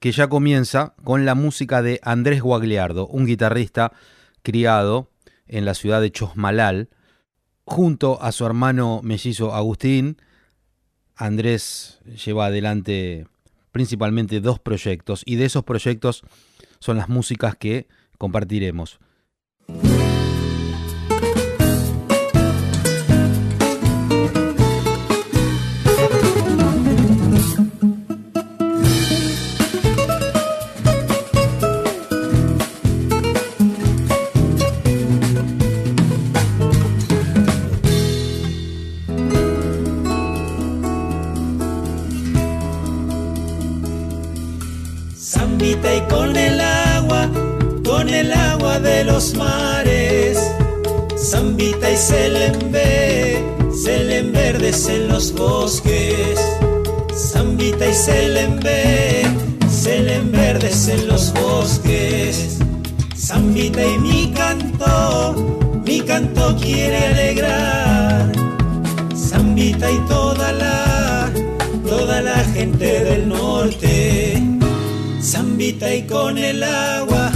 que ya comienza con la música de Andrés Guagliardo, un guitarrista criado en la ciudad de Chosmalal, junto a su hermano mellizo Agustín. Andrés lleva adelante principalmente dos proyectos y de esos proyectos son las músicas que compartiremos. Los mares, Zambita y Selembe, verdes en los bosques, Zambita y Selembe, verdes en los bosques, Zambita y mi canto, mi canto quiere alegrar, Zambita y toda la, toda la gente del norte, Zambita y con el agua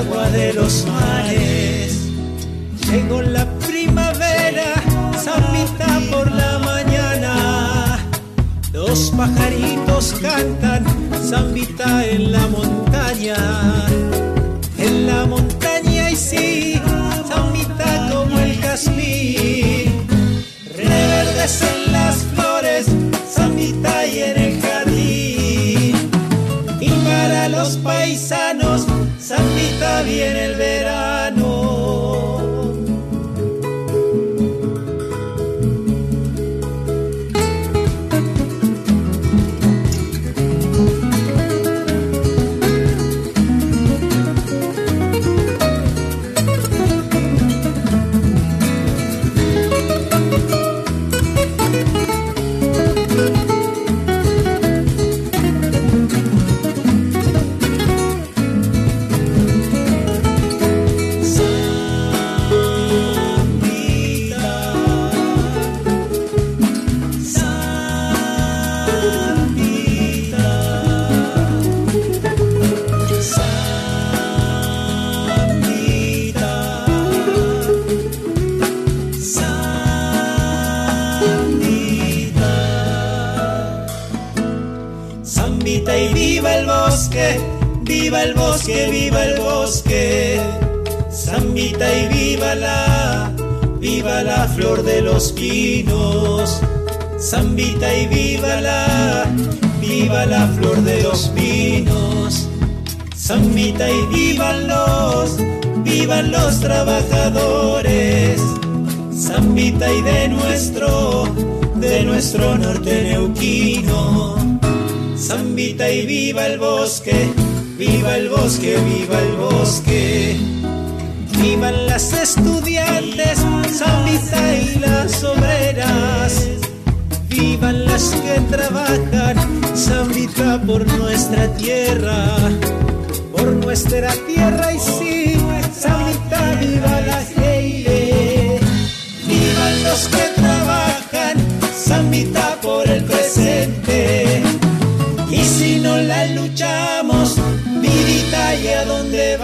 agua de los mares. Llegó la primavera, Zambita por la mañana. Los pajaritos cantan, Zambita en la montaña. En la montaña y sí, Zambita como el jazmín. Reverdecen las flores, Zambita y en el jardín. Y para los paisanos, Santita viene el verano. Viva el bosque, viva el bosque, zambita y viva la, viva la flor de los pinos, zambita y viva la, viva la flor de los pinos, zambita y vivan los, vivan los trabajadores, zambita y de nuestro, de nuestro norte neuquino. Zambita y viva el bosque, Viva el bosque, viva el bosque. Vivan las estudiantes, Zambita y las obreras. Vivan las que trabajan, Zambita por nuestra tierra. Por nuestra tierra y sí, Zambita viva la gente. Vivan los que trabajan, Zambita por el presente. Y si no la luchamos, y a dónde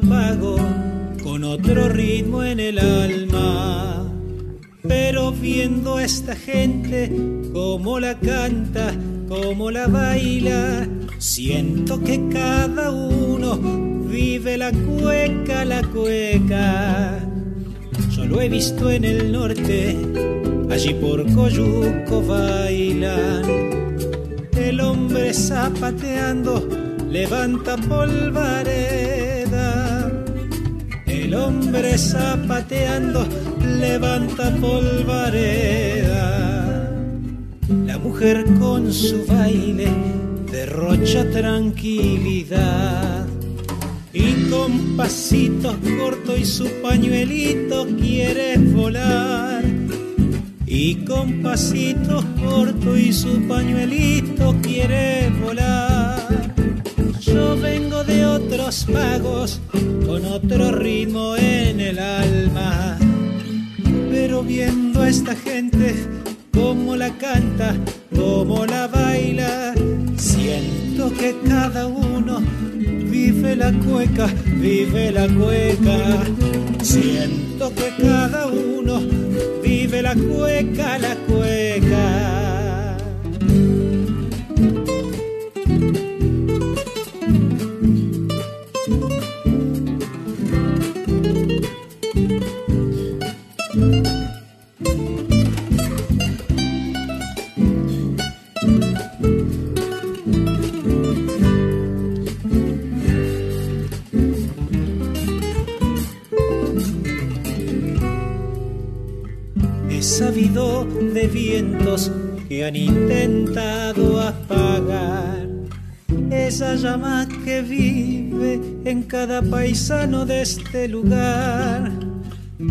pago con otro ritmo en el alma. Pero viendo a esta gente como la canta, como la baila, siento que cada uno vive la cueca, la cueca. Yo lo he visto en el norte, allí por Coyuco bailan. El hombre zapateando levanta polvareda. El hombre zapateando levanta polvareda. La mujer con su baile derrocha tranquilidad. Y con pasitos cortos y su pañuelito quiere volar. Y con pasitos cortos y su pañuelito quiere volar. Yo vengo de otros pagos con otro ritmo en el alma. Pero viendo a esta gente como la canta, como la baila, siento que cada uno vive la cueca, vive la cueca. Siento que cada uno vive la cueca, la cueca. De vientos que han intentado apagar esa llama que vive en cada paisano de este lugar.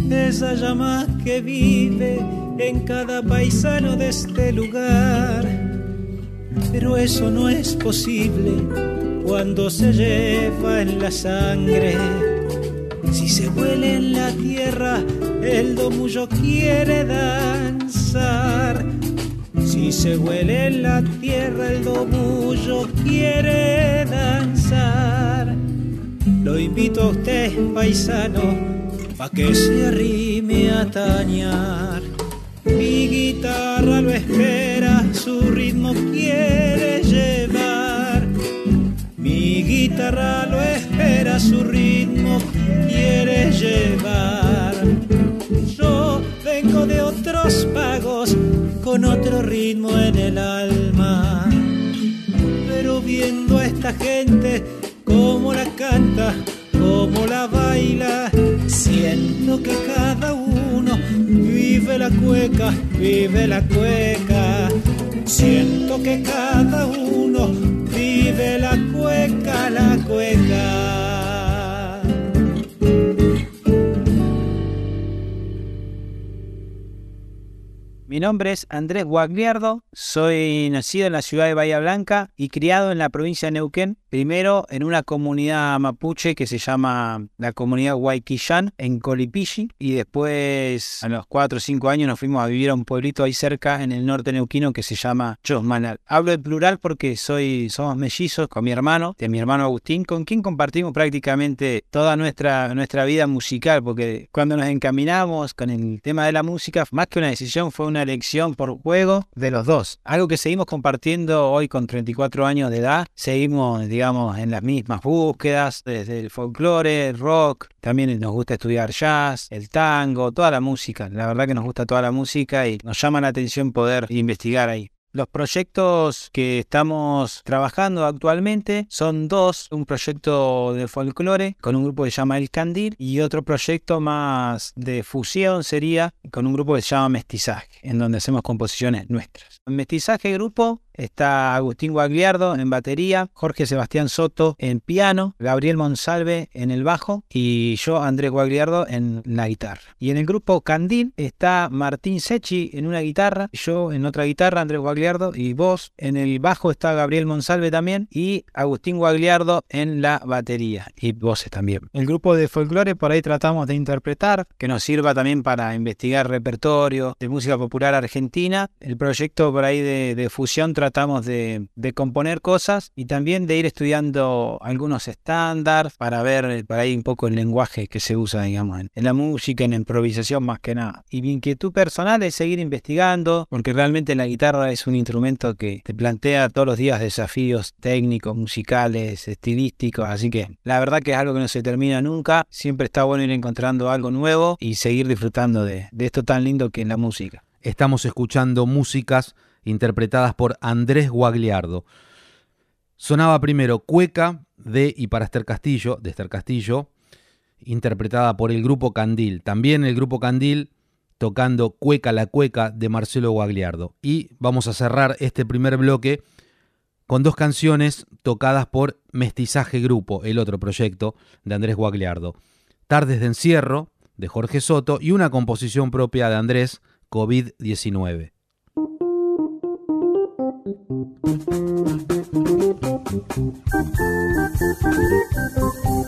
Esa llama que vive en cada paisano de este lugar. Pero eso no es posible cuando se lleva en la sangre. Si se huele en la tierra, el domullo quiere danzar. Si se huele en la tierra, el domullo quiere danzar. Lo invito a usted, paisano, pa' que se arrime a tañar. Mi guitarra lo espera, su ritmo quiere llevar. Mi guitarra lo espera, su ritmo quiere llevar de otros pagos con otro ritmo en el alma. Pero viendo a esta gente como la canta, como la baila, siento que cada uno vive la cueca, vive la cueca. Siento que cada uno vive la cueca, la cueca. Mi nombre es Andrés Guagliardo, soy nacido en la ciudad de Bahía Blanca y criado en la provincia de Neuquén, primero en una comunidad mapuche que se llama la comunidad Huayquillán en Colipichi y después a los 4 o 5 años nos fuimos a vivir a un pueblito ahí cerca en el norte neuquino que se llama Chosmanal. Hablo en plural porque soy, somos mellizos con mi hermano, de mi hermano Agustín, con quien compartimos prácticamente toda nuestra, nuestra vida musical, porque cuando nos encaminamos con el tema de la música, más que una decisión fue una elección por juego de los dos. Algo que seguimos compartiendo hoy con 34 años de edad. Seguimos, digamos, en las mismas búsquedas, desde el folclore, el rock. También nos gusta estudiar jazz, el tango, toda la música. La verdad que nos gusta toda la música y nos llama la atención poder investigar ahí. Los proyectos que estamos trabajando actualmente son dos, un proyecto de folclore con un grupo que se llama El Candil y otro proyecto más de fusión sería con un grupo que se llama Mestizaje, en donde hacemos composiciones nuestras. Mestizaje grupo está Agustín Guagliardo en batería, Jorge Sebastián Soto en piano, Gabriel Monsalve en el bajo y yo, Andrés Guagliardo, en la guitarra. Y en el grupo Candil está Martín Sechi en una guitarra, yo en otra guitarra, Andrés Guagliardo y vos. En el bajo está Gabriel Monsalve también y Agustín Guagliardo en la batería y voces también. El grupo de folclore por ahí tratamos de interpretar, que nos sirva también para investigar repertorio de música popular argentina. El proyecto por ahí de, de fusión tratamos de, componer cosas y también de ir estudiando algunos estándares para ver eh, para ahí un poco el lenguaje que se usa, digamos, en, la música, en improvisación más que nada. Y mi inquietud personal es seguir investigando, porque realmente la guitarra es un instrumento que te plantea todos los días desafíos técnicos, musicales, estilísticos, así que la verdad que es algo que no se termina nunca, siempre está bueno ir encontrando algo nuevo y seguir disfrutando de, de esto tan lindo que es la música. Estamos escuchando músicas interpretadas por Andrés Guagliardo. Sonaba primero Cueca de y para Esther Castillo, de Esther Castillo, interpretada por el grupo Candil. También el grupo Candil tocando Cueca la Cueca de Marcelo Guagliardo. Y vamos a cerrar este primer bloque con dos canciones tocadas por Mestizaje Grupo, el otro proyecto de Andrés Guagliardo. Tardes de Encierro, de Jorge Soto, y una composición propia de Andrés, COVID-19. Thank you.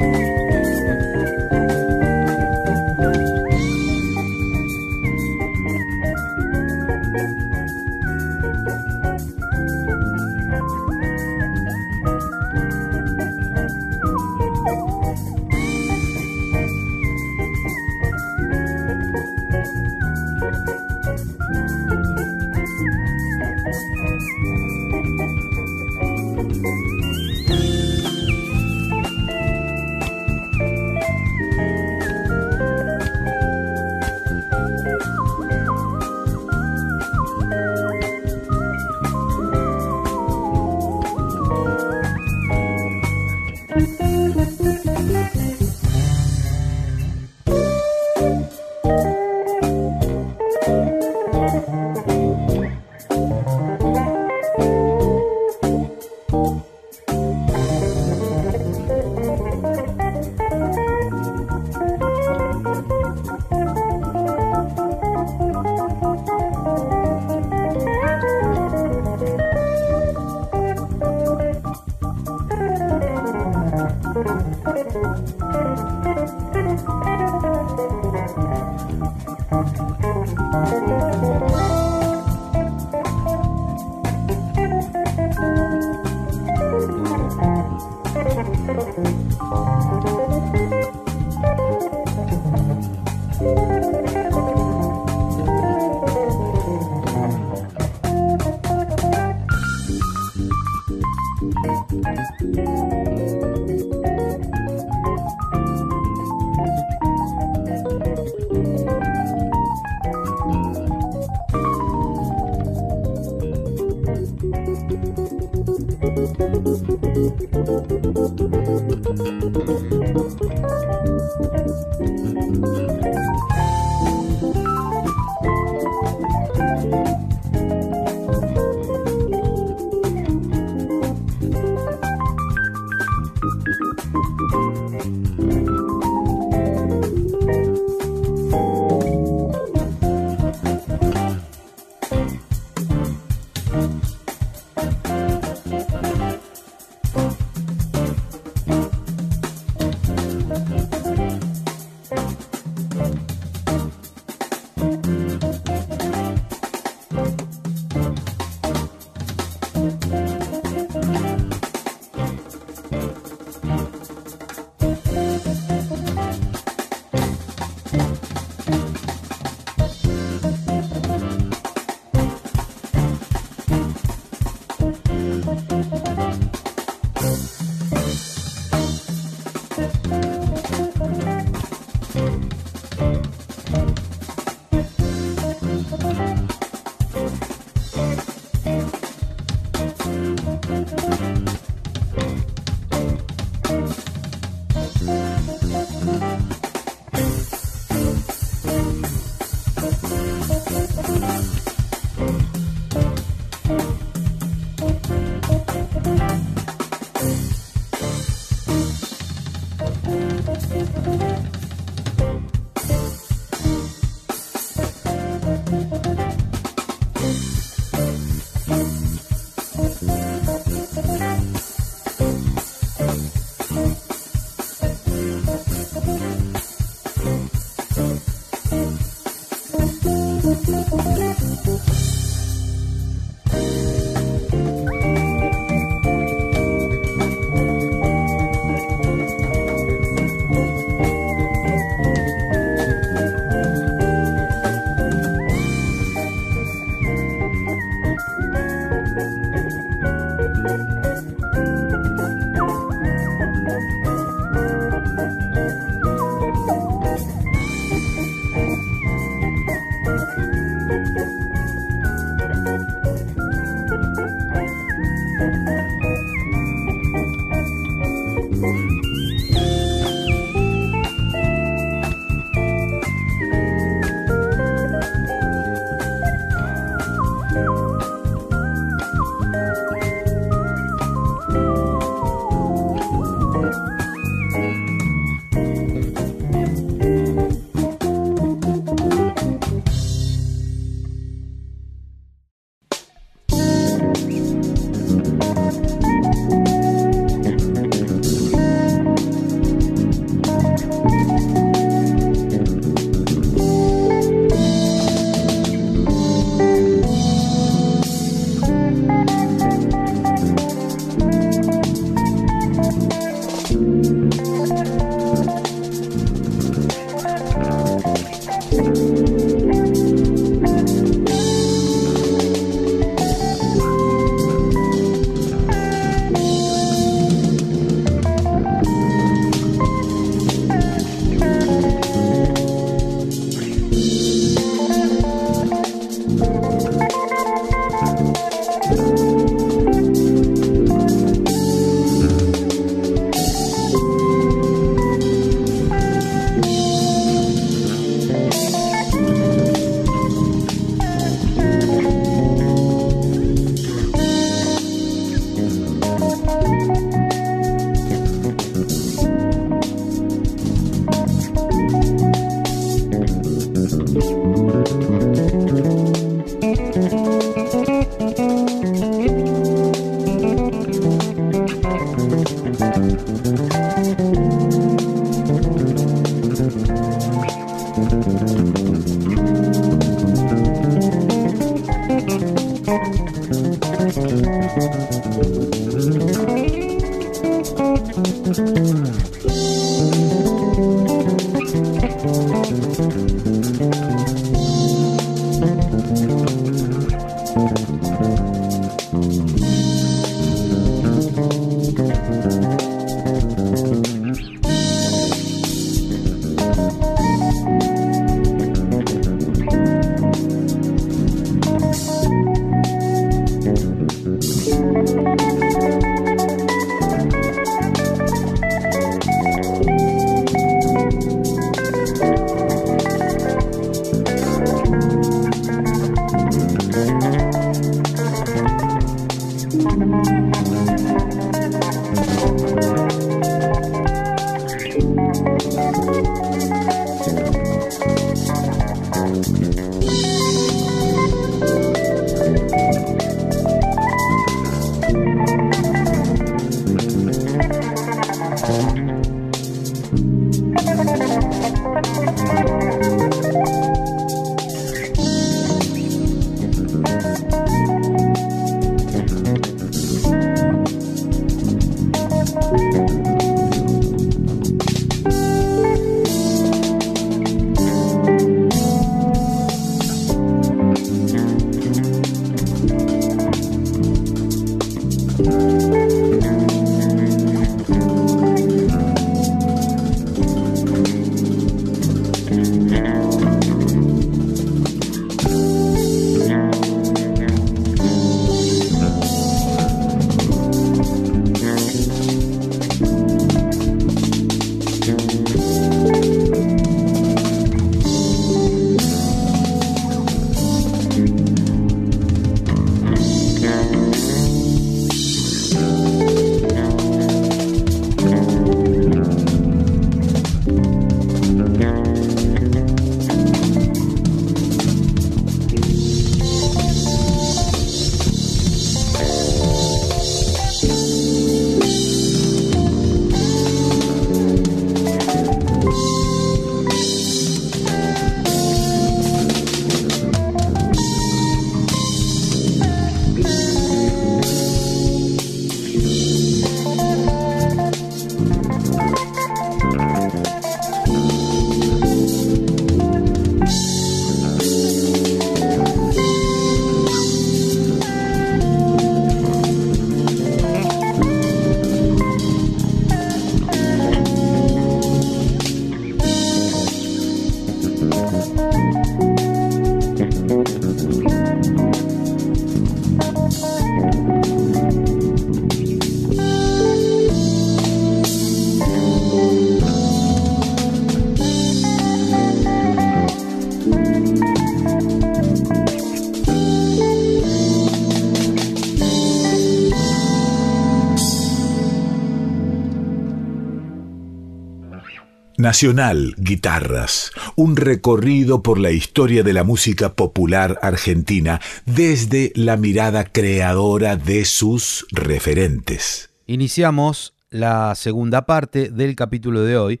Nacional Guitarras, un recorrido por la historia de la música popular argentina desde la mirada creadora de sus referentes. Iniciamos la segunda parte del capítulo de hoy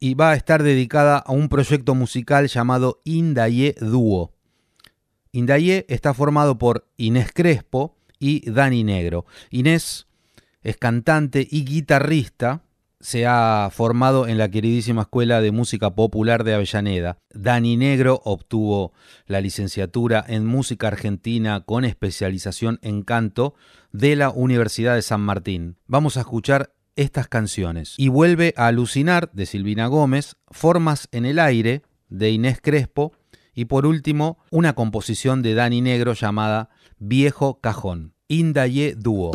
y va a estar dedicada a un proyecto musical llamado Indaye Dúo. Indaye está formado por Inés Crespo y Dani Negro. Inés es cantante y guitarrista se ha formado en la queridísima Escuela de Música Popular de Avellaneda. Dani Negro obtuvo la licenciatura en Música Argentina con especialización en canto de la Universidad de San Martín. Vamos a escuchar estas canciones. Y vuelve a alucinar de Silvina Gómez, Formas en el aire de Inés Crespo y por último una composición de Dani Negro llamada Viejo Cajón. Indaye Dúo.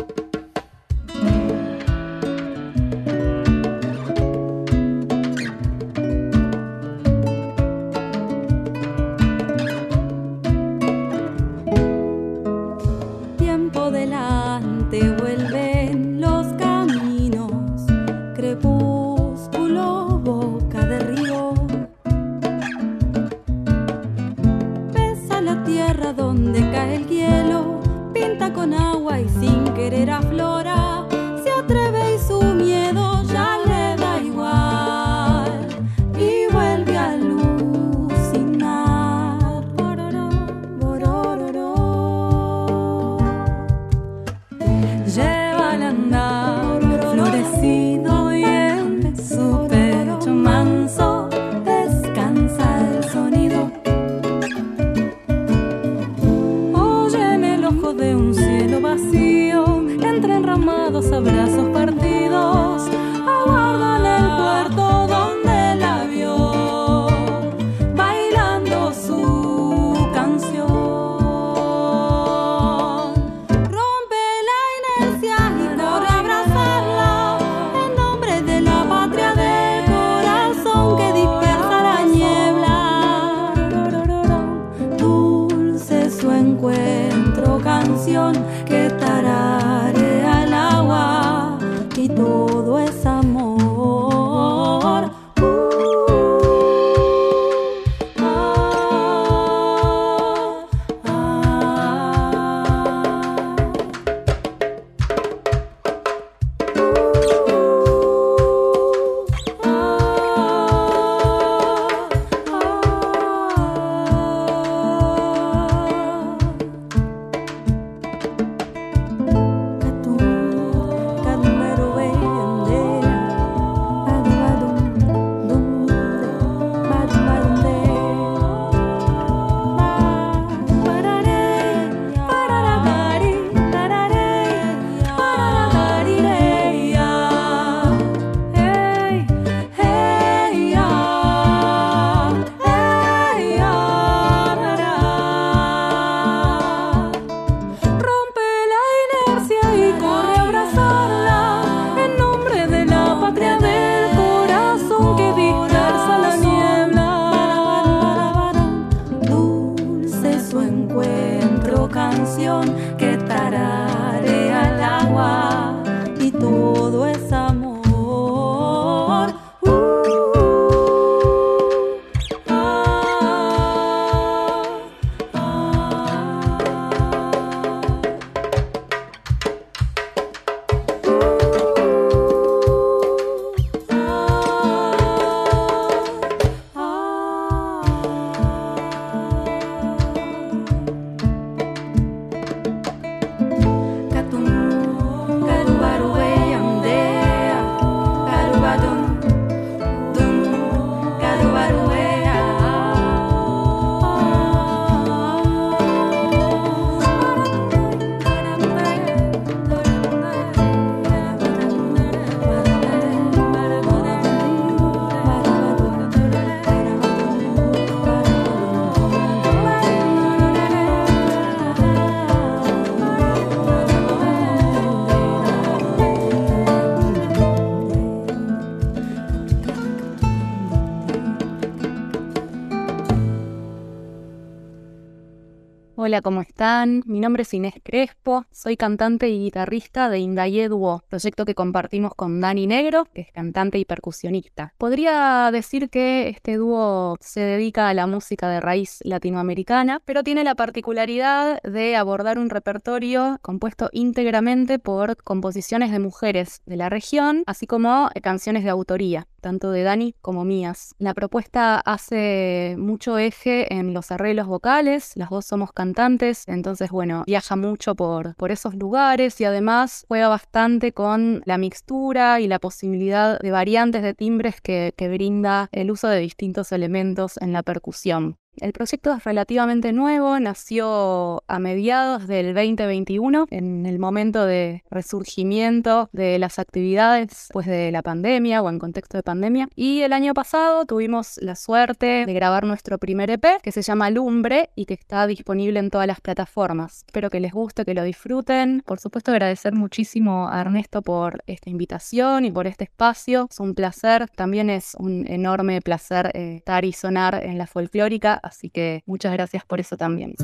Están? Mi nombre es Inés Crespo, soy cantante y guitarrista de Indaye Duo, proyecto que compartimos con Dani Negro, que es cantante y percusionista. Podría decir que este dúo se dedica a la música de raíz latinoamericana, pero tiene la particularidad de abordar un repertorio compuesto íntegramente por composiciones de mujeres de la región, así como canciones de autoría tanto de Dani como mías. La propuesta hace mucho eje en los arreglos vocales, las dos somos cantantes, entonces bueno, viaja mucho por, esos lugares y además juega bastante con la mixtura y la posibilidad de variantes de timbres que, que brinda el uso de distintos elementos en la percusión. El proyecto es relativamente nuevo, nació a mediados del 2021, en el momento de resurgimiento de las actividades pues de la pandemia o en contexto de pandemia. Y el año pasado tuvimos la suerte de grabar nuestro primer EP que se llama Lumbre y que está disponible en todas las plataformas. Espero que les guste, que lo disfruten. Por supuesto agradecer muchísimo a Ernesto por esta invitación y por este espacio. Es un placer, también es un enorme placer eh, estar y sonar en la folclórica Así que muchas gracias por eso también.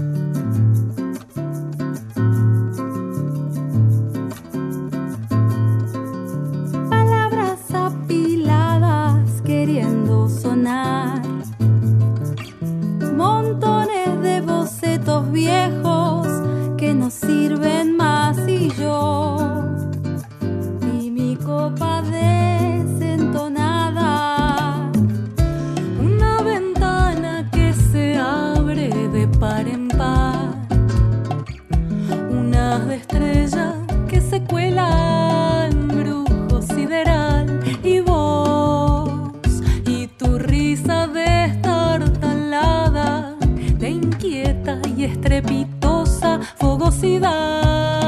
Palabras apiladas queriendo sonar. Montones de bocetos viejos que no sirven en brujo sideral. Y vos y tu risa destartalada, de inquieta y estrepitosa fogosidad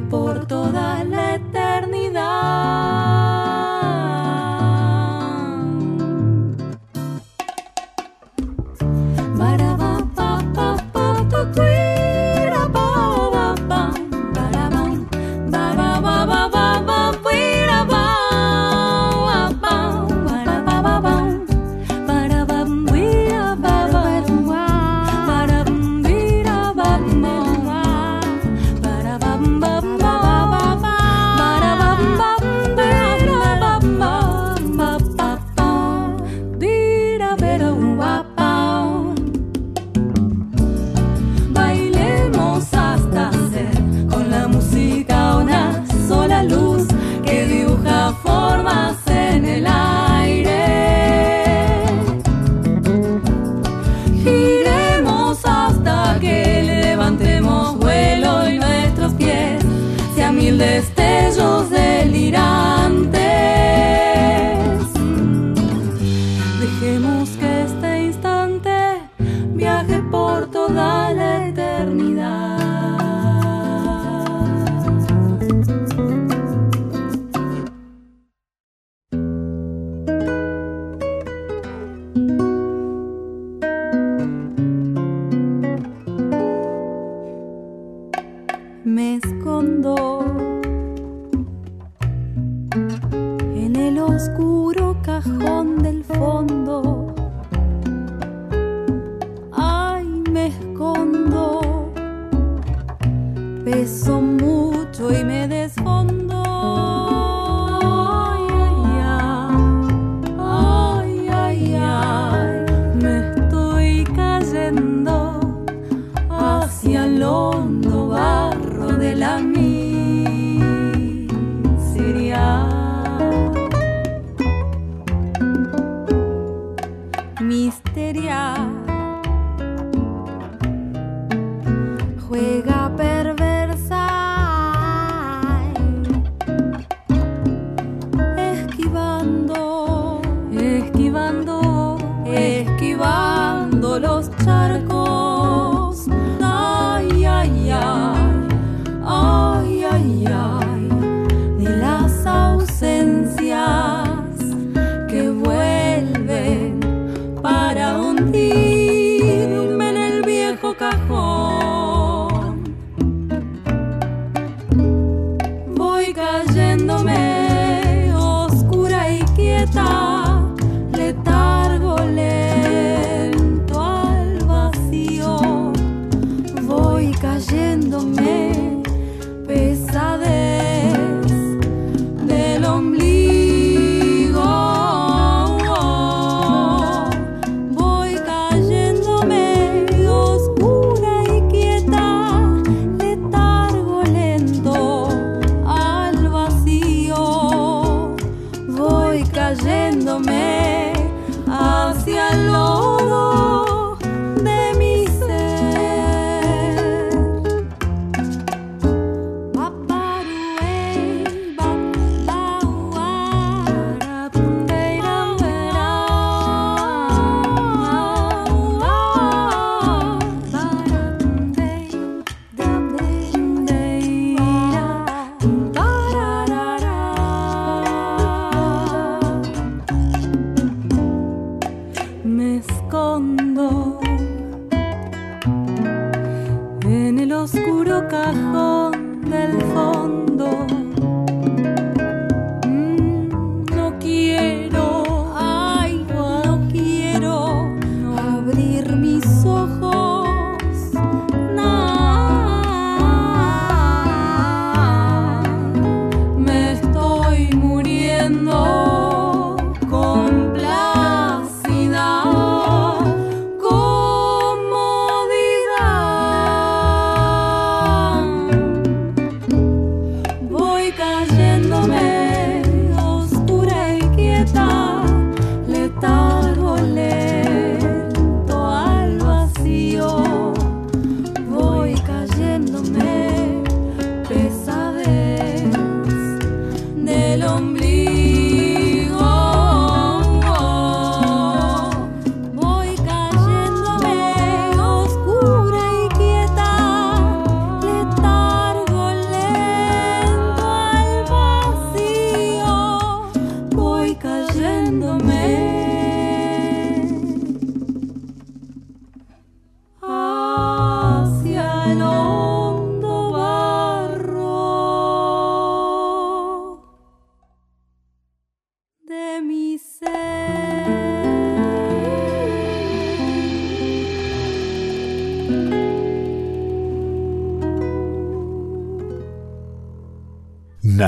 por toda la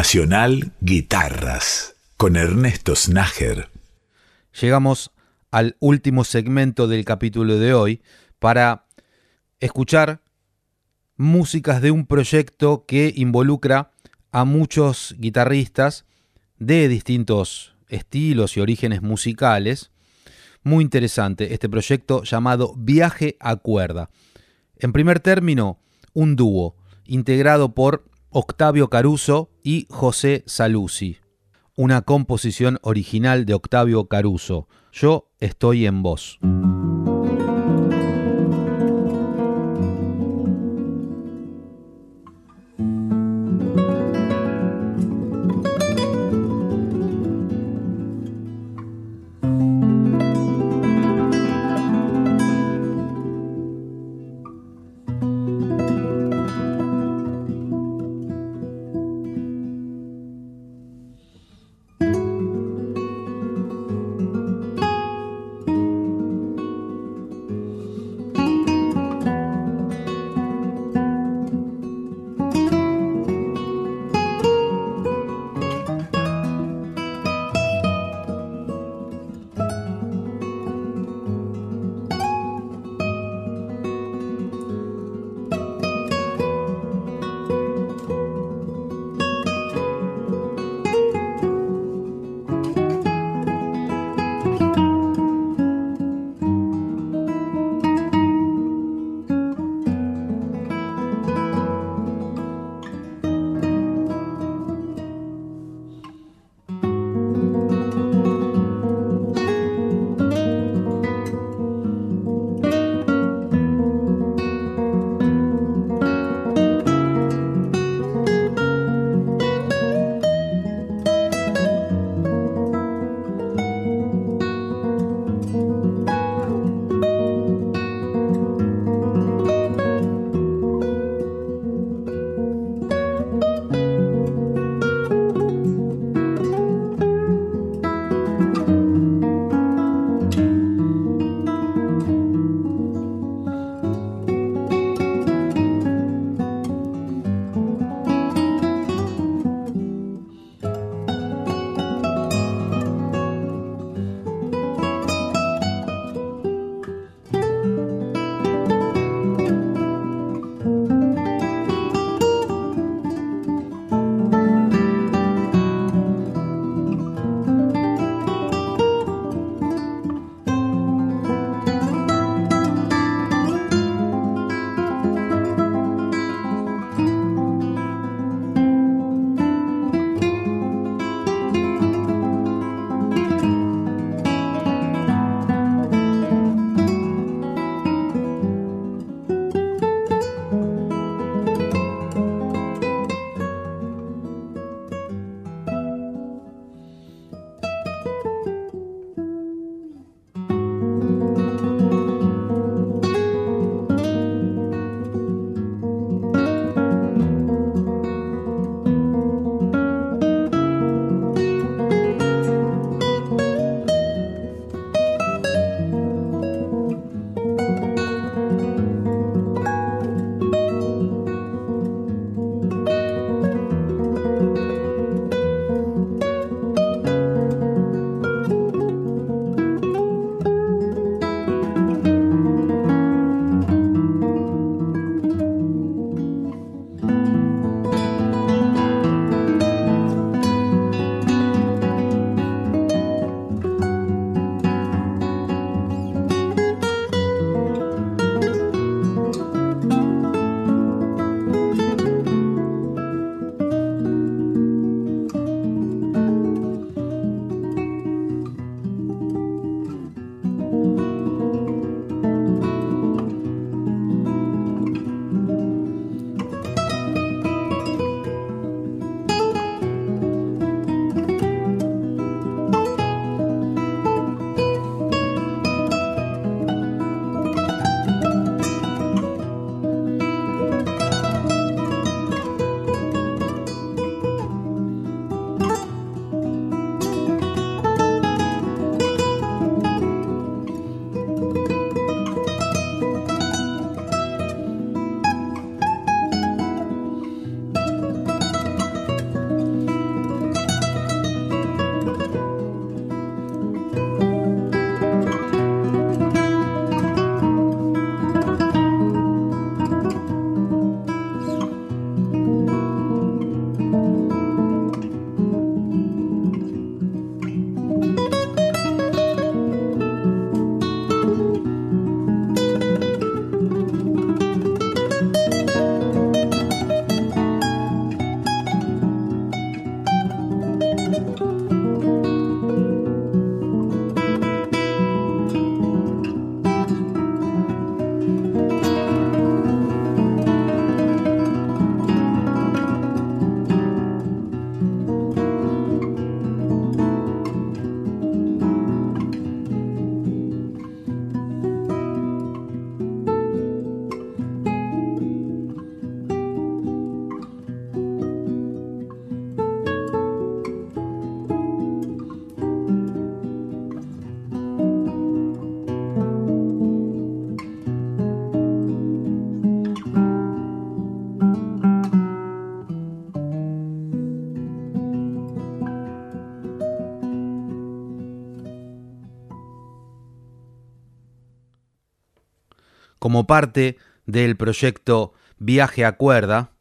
Nacional Guitarras con Ernesto Snager. Llegamos al último segmento del capítulo de hoy para escuchar músicas de un proyecto que involucra a muchos guitarristas de distintos estilos y orígenes musicales. Muy interesante este proyecto llamado Viaje a Cuerda. En primer término, un dúo integrado por Octavio Caruso y José Saluzzi. Una composición original de Octavio Caruso. Yo estoy en vos. Como parte del proyecto Viaje a Cuerda,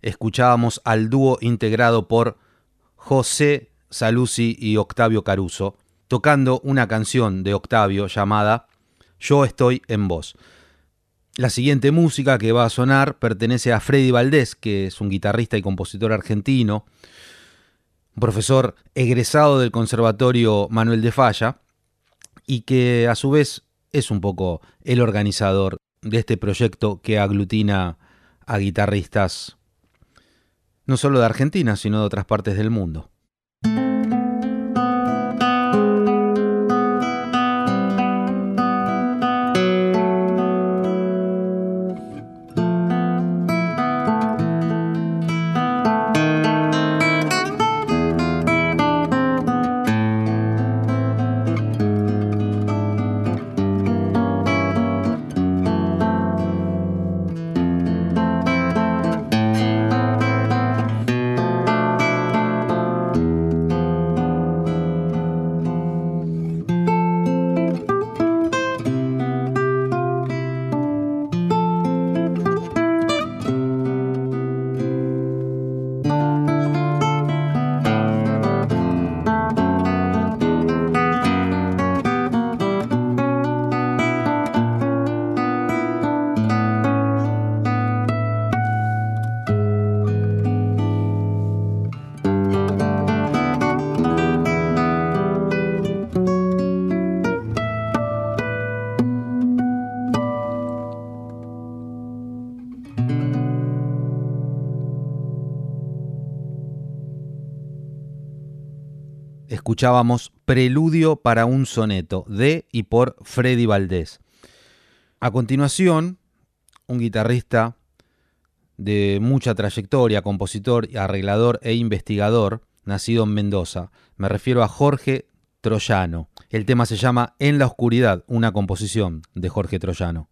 escuchábamos al dúo integrado por José Saluzzi y Octavio Caruso, tocando una canción de Octavio llamada Yo estoy en vos. La siguiente música que va a sonar pertenece a Freddy Valdés, que es un guitarrista y compositor argentino, un profesor egresado del Conservatorio Manuel de Falla, y que a su vez es un poco el organizador de este proyecto que aglutina a guitarristas no solo de Argentina, sino de otras partes del mundo. Escuchábamos Preludio para un soneto de y por Freddy Valdés. A continuación, un guitarrista de mucha trayectoria, compositor, arreglador e investigador, nacido en Mendoza. Me refiero a Jorge Troyano. El tema se llama En la oscuridad, una composición de Jorge Troyano.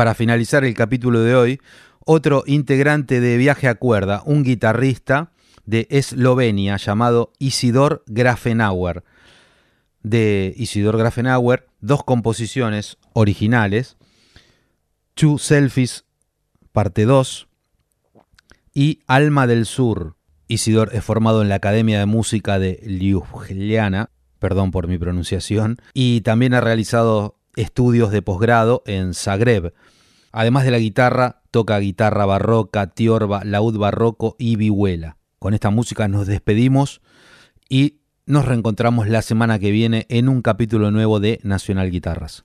Para finalizar el capítulo de hoy, otro integrante de Viaje a Cuerda, un guitarrista, de Eslovenia llamado Isidor Grafenauer. De Isidor Grafenauer, dos composiciones originales, Two Selfies, parte 2, y Alma del Sur. Isidor es formado en la Academia de Música de Ljubljana, perdón por mi pronunciación, y también ha realizado estudios de posgrado en Zagreb. Además de la guitarra, toca guitarra barroca, tiorba, laúd barroco y vihuela. Con esta música nos despedimos y nos reencontramos la semana que viene en un capítulo nuevo de Nacional Guitarras.